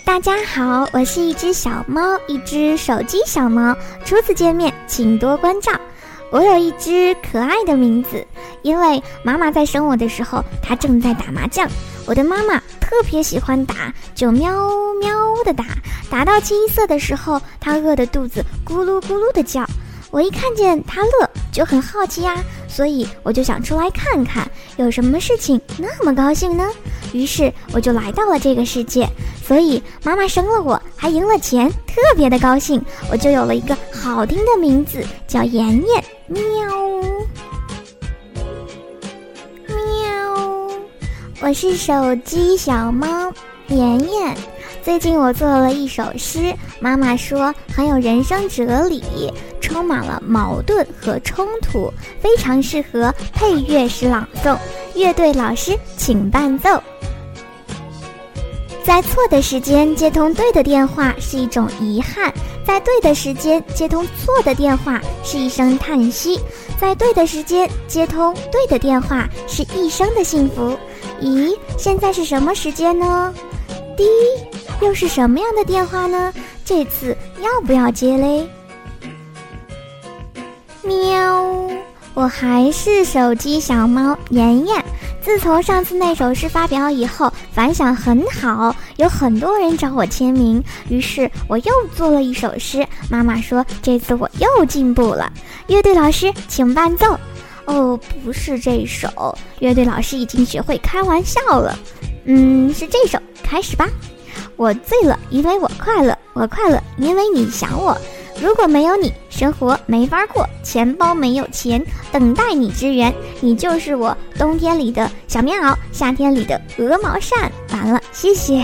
大家好，我是一只小猫，一只手机小猫。初次见面，请多关照。我有一只可爱的名字，因为妈妈在生我的时候，她正在打麻将。我的妈妈特别喜欢打，就喵喵的打，打到清一色的时候，她饿得肚子咕噜咕噜的叫。我一看见她乐，就很好奇呀，所以我就想出来看看，有什么事情那么高兴呢？于是我就来到了这个世界，所以妈妈生了我，还赢了钱，特别的高兴，我就有了一个好听的名字，叫妍妍。喵，喵，我是手机小猫妍妍。最近我做了一首诗，妈妈说很有人生哲理，充满了矛盾和冲突，非常适合配乐时朗诵。乐队老师，请伴奏。在错的时间接通对的电话是一种遗憾，在对的时间接通错的电话是一声叹息，在对的时间接通对的电话是一生的幸福。咦，现在是什么时间呢？滴，又是什么样的电话呢？这次要不要接嘞？喵，我还是手机小猫妍妍。自从上次那首诗发表以后，反响很好，有很多人找我签名。于是我又做了一首诗。妈妈说这次我又进步了。乐队老师，请伴奏。哦，不是这首。乐队老师已经学会开玩笑了。嗯，是这首。开始吧。我醉了，因为我快乐；我快乐，因为你想我。如果没有你，生活没法过，钱包没有钱，等待你支援，你就是我冬天里的小棉袄，夏天里的鹅毛扇。完了，谢谢。